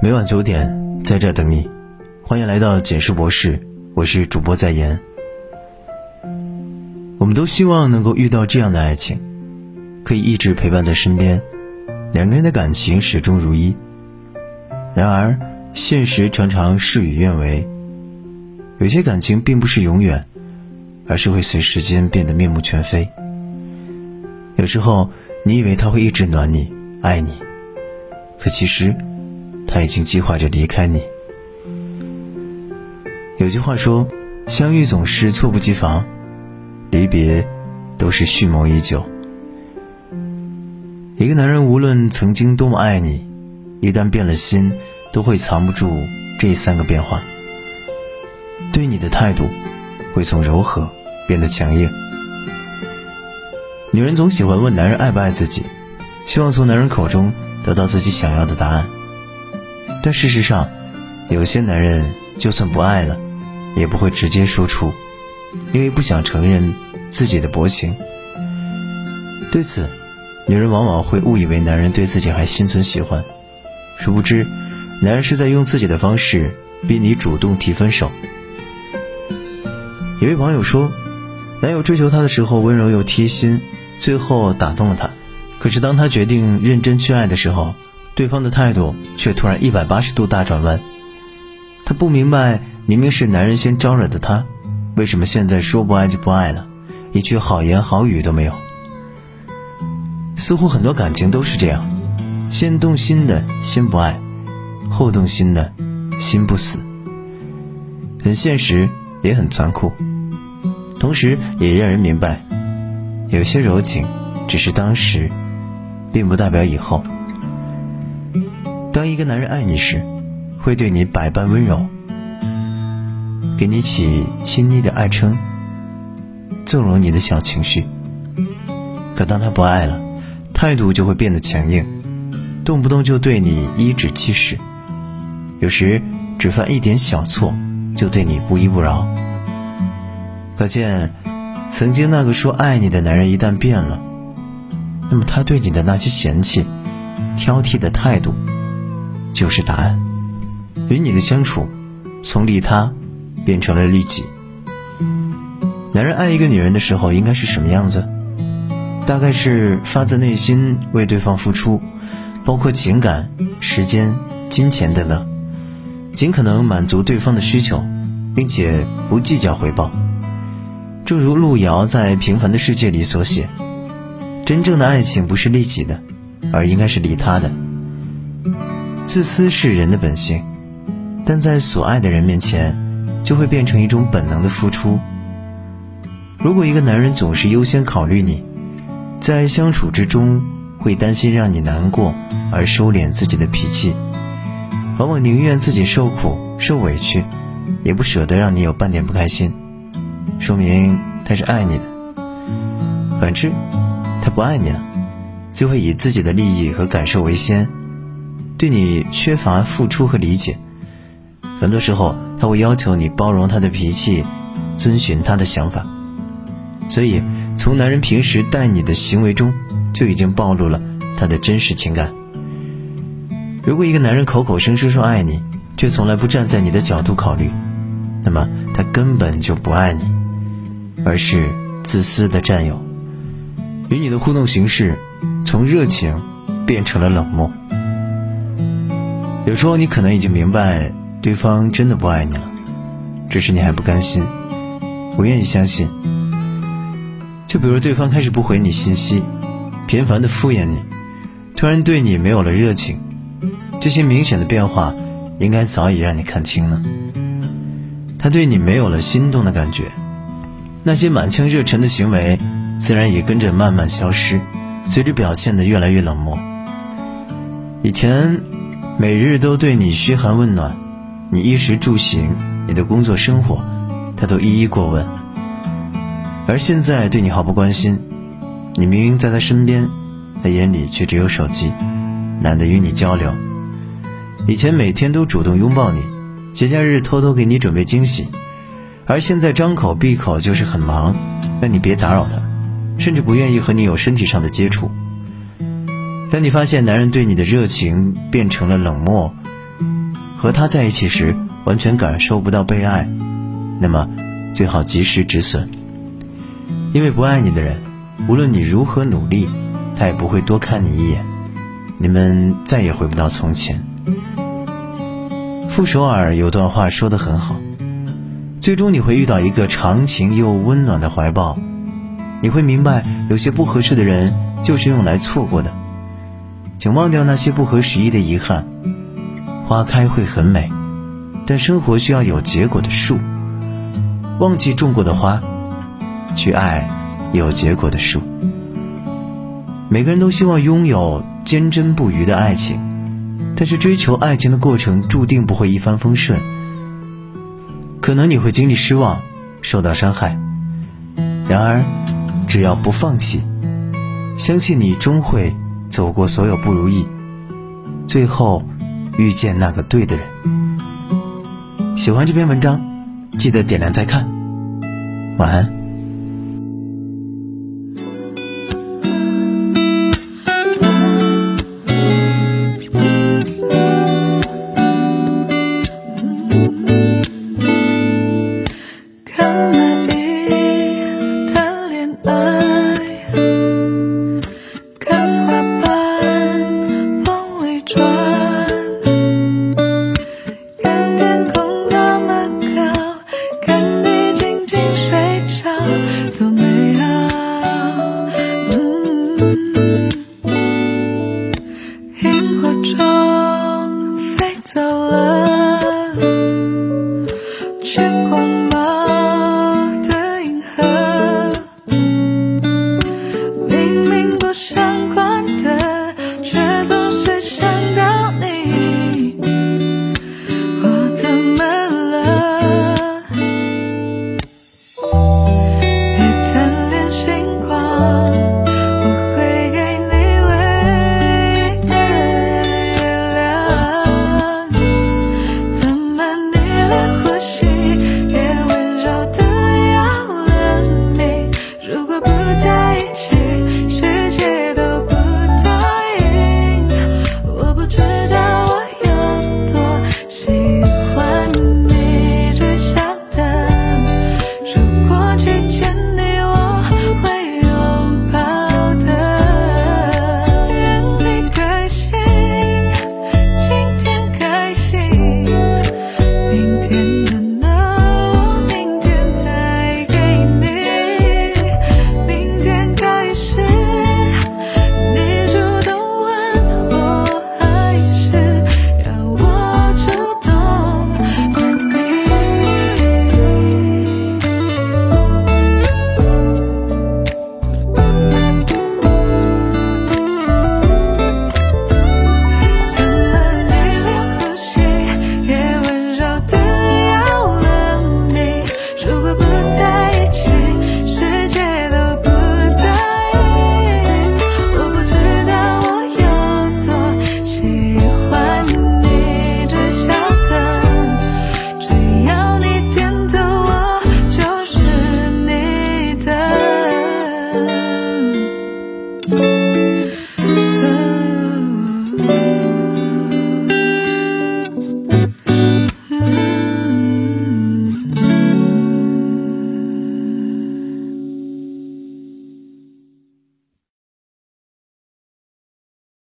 每晚九点，在这等你。欢迎来到简述博士，我是主播在言。我们都希望能够遇到这样的爱情，可以一直陪伴在身边，两个人的感情始终如一。然而，现实常常事与愿违，有些感情并不是永远，而是会随时间变得面目全非。有时候，你以为他会一直暖你、爱你，可其实，他已经计划着离开你。有句话说：“相遇总是猝不及防，离别都是蓄谋已久。”一个男人无论曾经多么爱你，一旦变了心，都会藏不住这三个变化。对你的态度会从柔和变得强硬。女人总喜欢问男人爱不爱自己，希望从男人口中得到自己想要的答案。但事实上，有些男人就算不爱了。也不会直接说出，因为不想承认自己的薄情。对此，女人往往会误以为男人对自己还心存喜欢，殊不知，男人是在用自己的方式逼你主动提分手。一位网友说，男友追求她的时候温柔又贴心，最后打动了她。可是当他决定认真去爱的时候，对方的态度却突然一百八十度大转弯。他不明白。明明是男人先招惹的他，为什么现在说不爱就不爱了，一句好言好语都没有？似乎很多感情都是这样，先动心的先不爱，后动心的心不死。很现实，也很残酷，同时也让人明白，有些柔情只是当时，并不代表以后。当一个男人爱你时，会对你百般温柔。给你起亲昵的爱称，纵容你的小情绪。可当他不爱了，态度就会变得强硬，动不动就对你颐指气使，有时只犯一点小错就对你不依不饶。可见，曾经那个说爱你的男人一旦变了，那么他对你的那些嫌弃、挑剔的态度，就是答案。与你的相处，从利他。变成了利己。男人爱一个女人的时候应该是什么样子？大概是发自内心为对方付出，包括情感、时间、金钱等等，尽可能满足对方的需求，并且不计较回报。正如路遥在《平凡的世界》里所写：“真正的爱情不是利己的，而应该是利他的。自私是人的本性，但在所爱的人面前。”就会变成一种本能的付出。如果一个男人总是优先考虑你，在相处之中会担心让你难过而收敛自己的脾气，往往宁愿自己受苦受委屈，也不舍得让你有半点不开心，说明他是爱你的。反之，他不爱你了，就会以自己的利益和感受为先，对你缺乏付出和理解。很多时候。他会要求你包容他的脾气，遵循他的想法，所以从男人平时待你的行为中，就已经暴露了他的真实情感。如果一个男人口口声声说爱你，却从来不站在你的角度考虑，那么他根本就不爱你，而是自私的占有。与你的互动形式，从热情变成了冷漠。有时候你可能已经明白。对方真的不爱你了，只是你还不甘心，不愿意相信。就比如对方开始不回你信息，频繁的敷衍你，突然对你没有了热情，这些明显的变化，应该早已让你看清了。他对你没有了心动的感觉，那些满腔热忱的行为，自然也跟着慢慢消失，随着表现的越来越冷漠。以前，每日都对你嘘寒问暖。你衣食住行，你的工作生活，他都一一过问。而现在对你毫不关心，你明明在他身边，他眼里却只有手机，懒得与你交流。以前每天都主动拥抱你，节假日偷偷给你准备惊喜，而现在张口闭口就是很忙，让你别打扰他，甚至不愿意和你有身体上的接触。当你发现男人对你的热情变成了冷漠，和他在一起时完全感受不到被爱，那么最好及时止损。因为不爱你的人，无论你如何努力，他也不会多看你一眼，你们再也回不到从前。傅首尔有段话说得很好：最终你会遇到一个长情又温暖的怀抱，你会明白有些不合适的人就是用来错过的，请忘掉那些不合时宜的遗憾。花开会很美，但生活需要有结果的树。忘记种过的花。去爱有结果的树。每个人都希望拥有坚贞不渝的爱情，但是追求爱情的过程注定不会一帆风顺。可能你会经历失望，受到伤害。然而，只要不放弃，相信你终会走过所有不如意，最后遇见那个对的人。喜欢这篇文章，记得点亮再看。晚安。萤火虫飞走了。